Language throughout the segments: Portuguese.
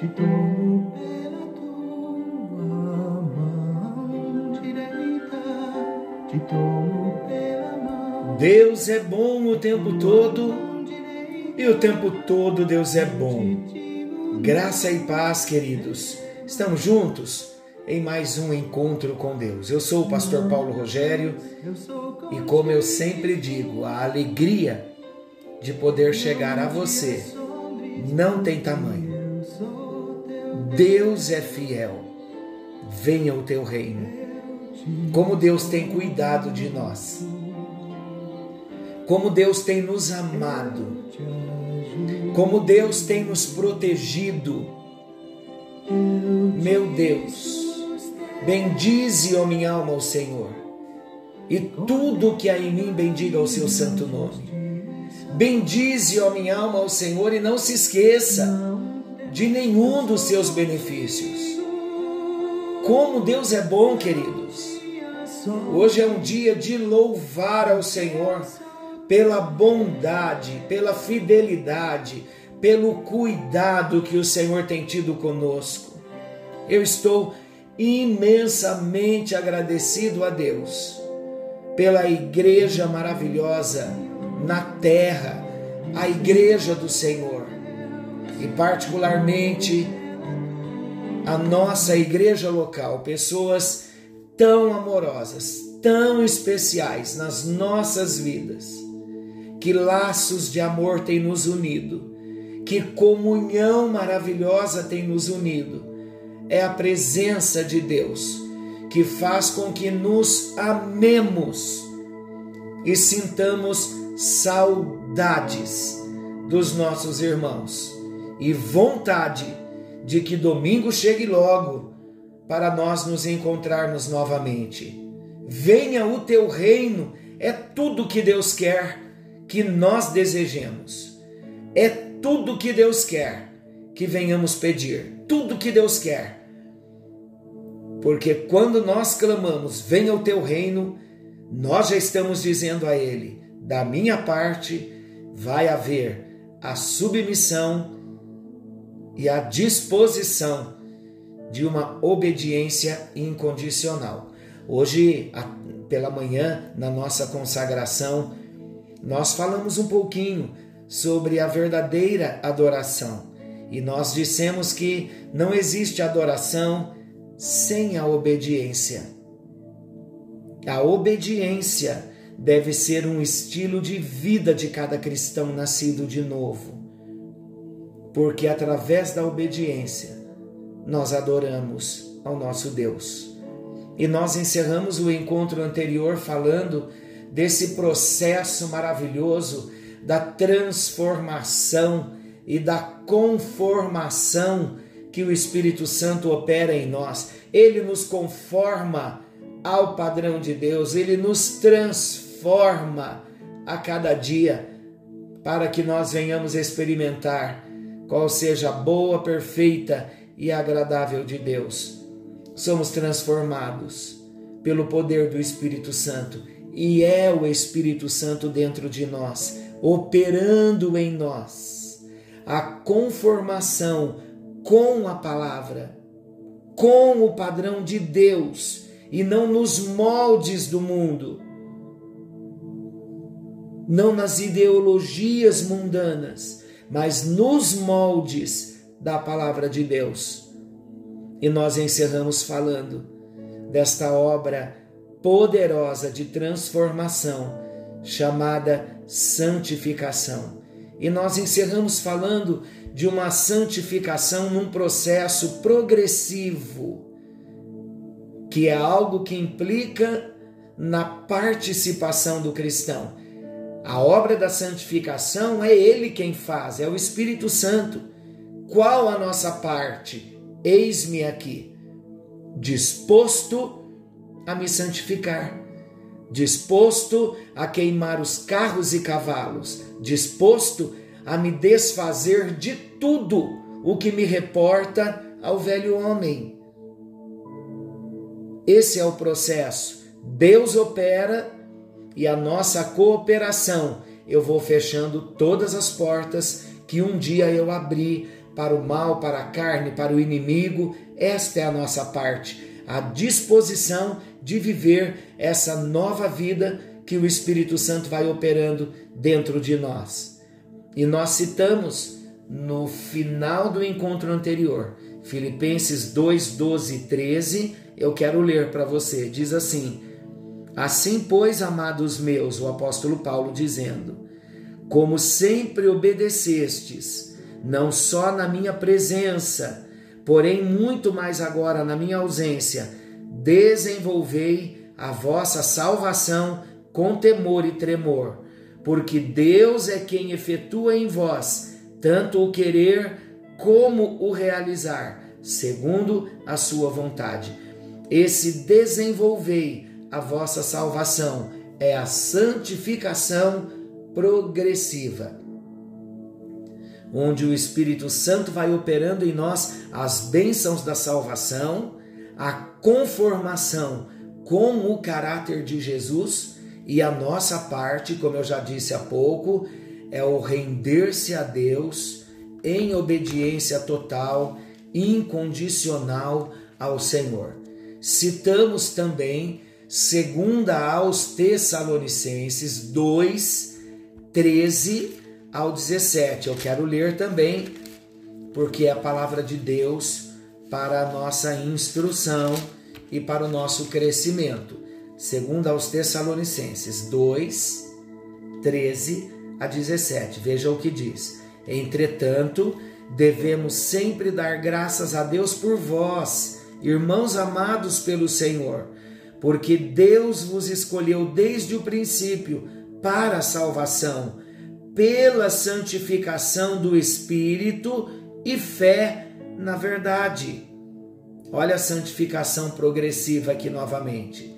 te tomo pela tua mão direita, te tomo pela mão. Deus é bom o tempo todo e o tempo todo Deus é bom. Graça e paz, queridos. Estamos juntos em mais um encontro com Deus. Eu sou o pastor Paulo Rogério e, como eu sempre digo, a alegria de poder chegar a você não tem tamanho. Deus é fiel. Venha o teu reino. Como Deus tem cuidado de nós. Como Deus tem nos amado. Como Deus tem nos protegido. Meu Deus, bendize, ó minha alma, o Senhor. E tudo que há em mim bendiga o seu santo nome. Bendize, ó minha alma, ao Senhor e não se esqueça de nenhum dos seus benefícios. Como Deus é bom, queridos. Hoje é um dia de louvar ao Senhor pela bondade, pela fidelidade, pelo cuidado que o Senhor tem tido conosco. Eu estou imensamente agradecido a Deus pela igreja maravilhosa na terra, a igreja do Senhor. E particularmente a nossa igreja local, pessoas tão amorosas, tão especiais nas nossas vidas. Que laços de amor tem nos unido, que comunhão maravilhosa tem nos unido. É a presença de Deus que faz com que nos amemos e sintamos saudades dos nossos irmãos e vontade de que domingo chegue logo para nós nos encontrarmos novamente. Venha o teu reino, é tudo que Deus quer que nós desejemos. É tudo que Deus quer que venhamos pedir, tudo que Deus quer. Porque quando nós clamamos, venha o teu reino, nós já estamos dizendo a Ele: da minha parte vai haver a submissão e a disposição de uma obediência incondicional. Hoje, pela manhã, na nossa consagração, nós falamos um pouquinho sobre a verdadeira adoração e nós dissemos que não existe adoração sem a obediência. A obediência deve ser um estilo de vida de cada cristão nascido de novo, porque através da obediência nós adoramos ao nosso Deus. E nós encerramos o encontro anterior falando desse processo maravilhoso da transformação e da conformação que o Espírito Santo opera em nós. Ele nos conforma ao padrão de Deus, ele nos transforma a cada dia para que nós venhamos experimentar qual seja boa, perfeita e agradável de Deus. Somos transformados pelo poder do Espírito Santo e é o Espírito Santo dentro de nós, operando em nós a conformação com a palavra, com o padrão de Deus e não nos moldes do mundo, não nas ideologias mundanas, mas nos moldes da palavra de Deus. E nós encerramos falando desta obra poderosa de transformação chamada santificação. E nós encerramos falando de uma santificação num processo progressivo que é algo que implica na participação do cristão. A obra da santificação é Ele quem faz, é o Espírito Santo. Qual a nossa parte? Eis-me aqui, disposto a me santificar, disposto a queimar os carros e cavalos, disposto a me desfazer de tudo o que me reporta ao velho homem esse é o processo. Deus opera e a nossa cooperação. Eu vou fechando todas as portas que um dia eu abri para o mal, para a carne, para o inimigo. Esta é a nossa parte, a disposição de viver essa nova vida que o Espírito Santo vai operando dentro de nós. E nós citamos no final do encontro anterior, Filipenses 2, 12 e 13, eu quero ler para você. Diz assim: Assim, pois, amados meus, o apóstolo Paulo dizendo, como sempre obedecestes, não só na minha presença, porém muito mais agora na minha ausência, desenvolvei a vossa salvação com temor e tremor, porque Deus é quem efetua em vós tanto o querer como o realizar, segundo a sua vontade. Esse desenvolvei a vossa salvação é a santificação progressiva, onde o Espírito Santo vai operando em nós as bênçãos da salvação, a conformação com o caráter de Jesus e a nossa parte, como eu já disse há pouco, é o render-se a Deus em obediência total, incondicional ao Senhor. Citamos também, segunda aos Tessalonicenses 2, 13 ao 17. Eu quero ler também, porque é a palavra de Deus para a nossa instrução e para o nosso crescimento. Segunda aos Tessalonicenses 2, 13 a 17. Veja o que diz. Entretanto, devemos sempre dar graças a Deus por vós, irmãos amados pelo Senhor, porque Deus vos escolheu desde o princípio para a salvação, pela santificação do Espírito e fé na verdade. Olha a santificação progressiva aqui novamente.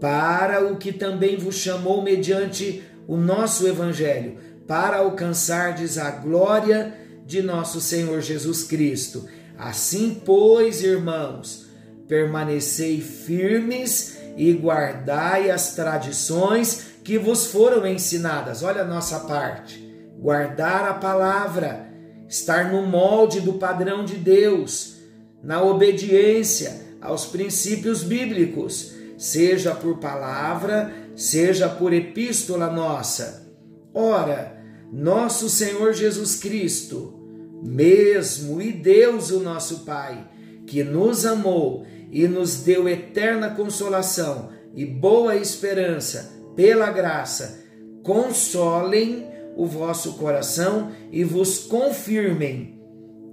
Para o que também vos chamou mediante o nosso evangelho, para alcançardes a glória de nosso Senhor Jesus Cristo. Assim, pois, irmãos, permanecei firmes e guardai as tradições que vos foram ensinadas. Olha a nossa parte. Guardar a palavra, estar no molde do padrão de Deus, na obediência aos princípios bíblicos, seja por palavra, seja por epístola nossa. Ora, nosso Senhor Jesus Cristo, mesmo e Deus o nosso Pai, que nos amou e nos deu eterna consolação e boa esperança pela graça, consolem o vosso coração e vos confirmem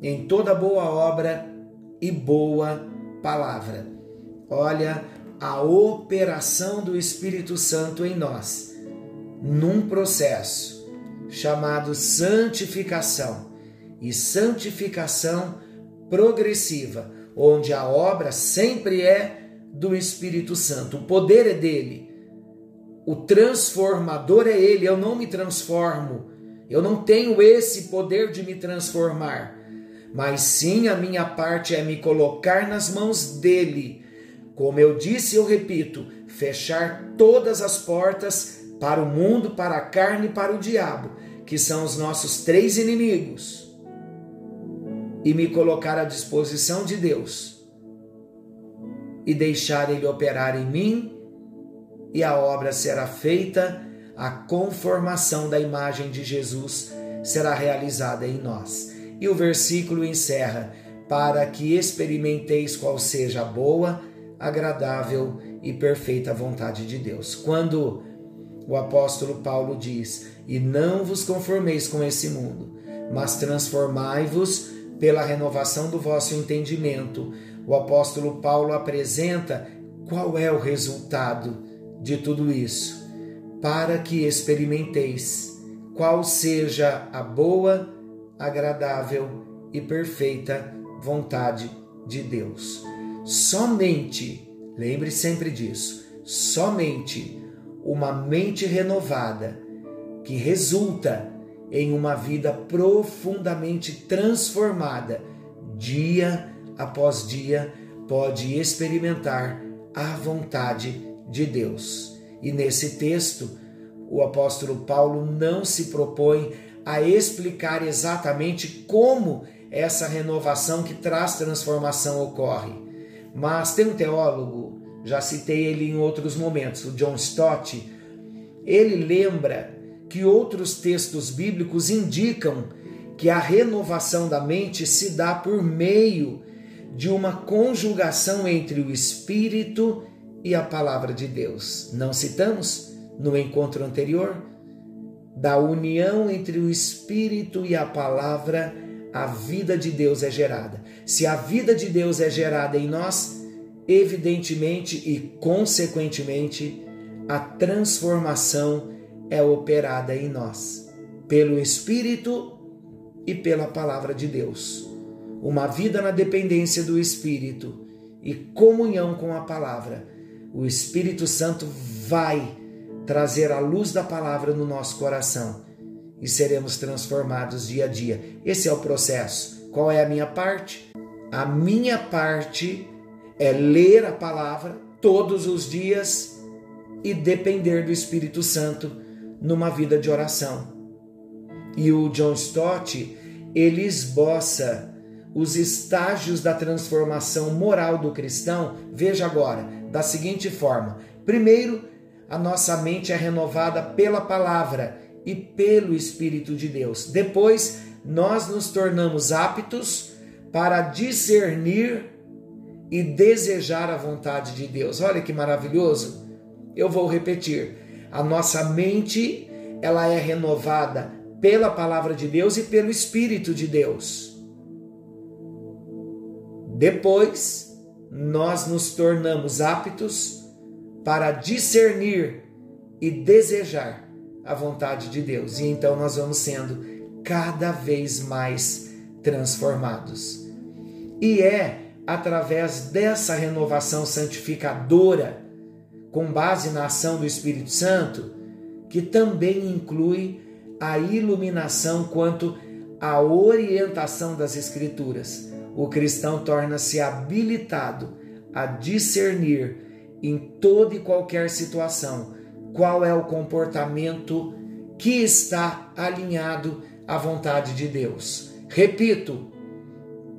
em toda boa obra e boa palavra. Olha a operação do Espírito Santo em nós, num processo chamado santificação e santificação progressiva, onde a obra sempre é do Espírito Santo, o poder é dele, o transformador é ele. Eu não me transformo, eu não tenho esse poder de me transformar, mas sim a minha parte é me colocar nas mãos dele. Como eu disse, eu repito, fechar todas as portas para o mundo, para a carne e para o diabo, que são os nossos três inimigos, e me colocar à disposição de Deus e deixar Ele operar em mim, e a obra será feita, a conformação da imagem de Jesus será realizada em nós. E o versículo encerra: para que experimenteis qual seja a boa, agradável e perfeita vontade de Deus. Quando o apóstolo Paulo diz: E não vos conformeis com esse mundo, mas transformai-vos pela renovação do vosso entendimento. O apóstolo Paulo apresenta qual é o resultado de tudo isso, para que experimenteis qual seja a boa, agradável e perfeita vontade de Deus. Somente, lembre sempre disso, somente uma mente renovada que resulta em uma vida profundamente transformada, dia após dia, pode experimentar a vontade de Deus. E nesse texto, o apóstolo Paulo não se propõe a explicar exatamente como essa renovação que traz transformação ocorre. Mas tem um teólogo, já citei ele em outros momentos, o John Stott, ele lembra que outros textos bíblicos indicam que a renovação da mente se dá por meio de uma conjugação entre o Espírito e a palavra de Deus. Não citamos no encontro anterior? Da união entre o Espírito e a palavra, a vida de Deus é gerada. Se a vida de Deus é gerada em nós, evidentemente e consequentemente, a transformação é operada em nós, pelo Espírito e pela palavra de Deus uma vida na dependência do Espírito e comunhão com a palavra, o Espírito Santo vai trazer a luz da palavra no nosso coração e seremos transformados dia a dia. Esse é o processo. Qual é a minha parte? A minha parte é ler a palavra todos os dias e depender do Espírito Santo numa vida de oração. E o John Stott, ele esboça os estágios da transformação moral do cristão, veja agora, da seguinte forma: primeiro, a nossa mente é renovada pela palavra e pelo Espírito de Deus. Depois, nós nos tornamos aptos para discernir e desejar a vontade de Deus. Olha que maravilhoso. Eu vou repetir. A nossa mente, ela é renovada pela palavra de Deus e pelo Espírito de Deus. Depois, nós nos tornamos aptos para discernir e desejar a vontade de Deus. E então nós vamos sendo cada vez mais transformados. E é através dessa renovação santificadora, com base na ação do Espírito Santo, que também inclui a iluminação quanto à orientação das Escrituras o cristão torna-se habilitado a discernir em toda e qualquer situação qual é o comportamento que está alinhado à vontade de Deus. Repito,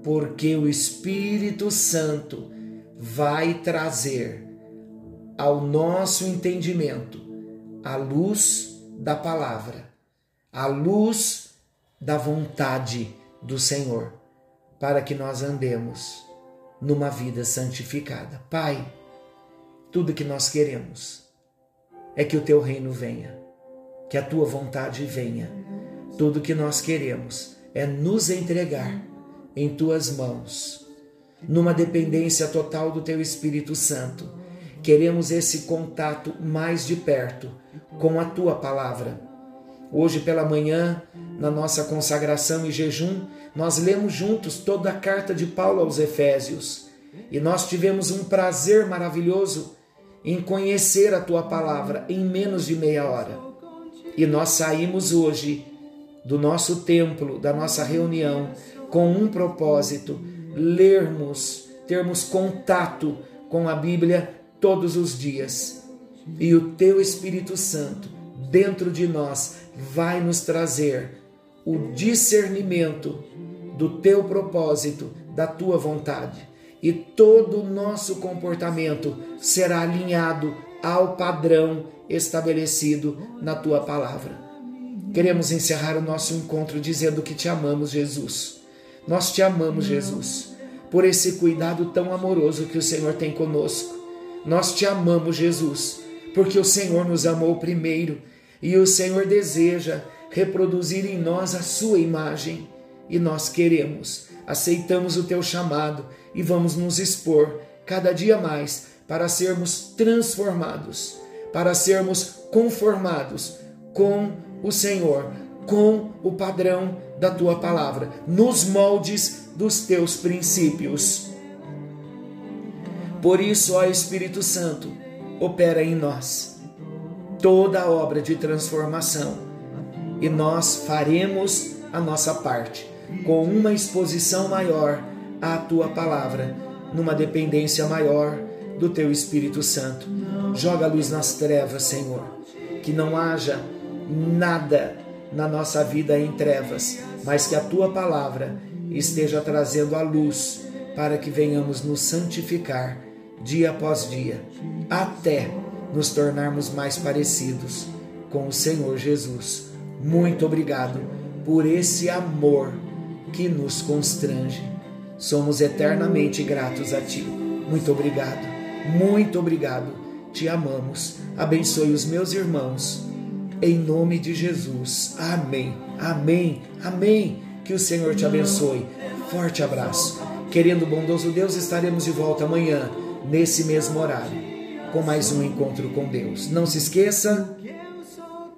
porque o Espírito Santo vai trazer ao nosso entendimento a luz da palavra, a luz da vontade do Senhor para que nós andemos numa vida santificada. Pai, tudo que nós queremos é que o teu reino venha, que a tua vontade venha. Tudo que nós queremos é nos entregar em tuas mãos, numa dependência total do teu Espírito Santo. Queremos esse contato mais de perto com a tua palavra. Hoje pela manhã, na nossa consagração e jejum, nós lemos juntos toda a carta de Paulo aos Efésios e nós tivemos um prazer maravilhoso em conhecer a tua palavra em menos de meia hora. E nós saímos hoje do nosso templo, da nossa reunião, com um propósito: lermos, termos contato com a Bíblia todos os dias. E o teu Espírito Santo dentro de nós vai nos trazer o discernimento do teu propósito, da tua vontade. E todo o nosso comportamento será alinhado ao padrão estabelecido na tua palavra. Queremos encerrar o nosso encontro dizendo que te amamos, Jesus. Nós te amamos, Jesus, por esse cuidado tão amoroso que o Senhor tem conosco. Nós te amamos, Jesus, porque o Senhor nos amou primeiro e o Senhor deseja reproduzir em nós a sua imagem. E nós queremos, aceitamos o teu chamado e vamos nos expor cada dia mais para sermos transformados, para sermos conformados com o Senhor, com o padrão da tua palavra, nos moldes dos teus princípios. Por isso, ó Espírito Santo, opera em nós toda a obra de transformação e nós faremos a nossa parte com uma exposição maior à tua palavra, numa dependência maior do teu Espírito Santo. Joga a luz nas trevas, Senhor, que não haja nada na nossa vida em trevas, mas que a tua palavra esteja trazendo a luz para que venhamos nos santificar dia após dia, até nos tornarmos mais parecidos com o Senhor Jesus. Muito obrigado por esse amor que nos constrange. Somos eternamente gratos a Ti. Muito obrigado, muito obrigado. Te amamos. Abençoe os meus irmãos. Em nome de Jesus. Amém, amém, amém. Que o Senhor te abençoe. Forte abraço. Querendo bondoso Deus, estaremos de volta amanhã, nesse mesmo horário, com mais um encontro com Deus. Não se esqueça,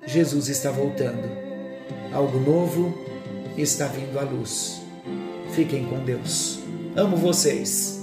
Jesus está voltando. Algo novo está vindo à luz. Fiquem com Deus. Amo vocês.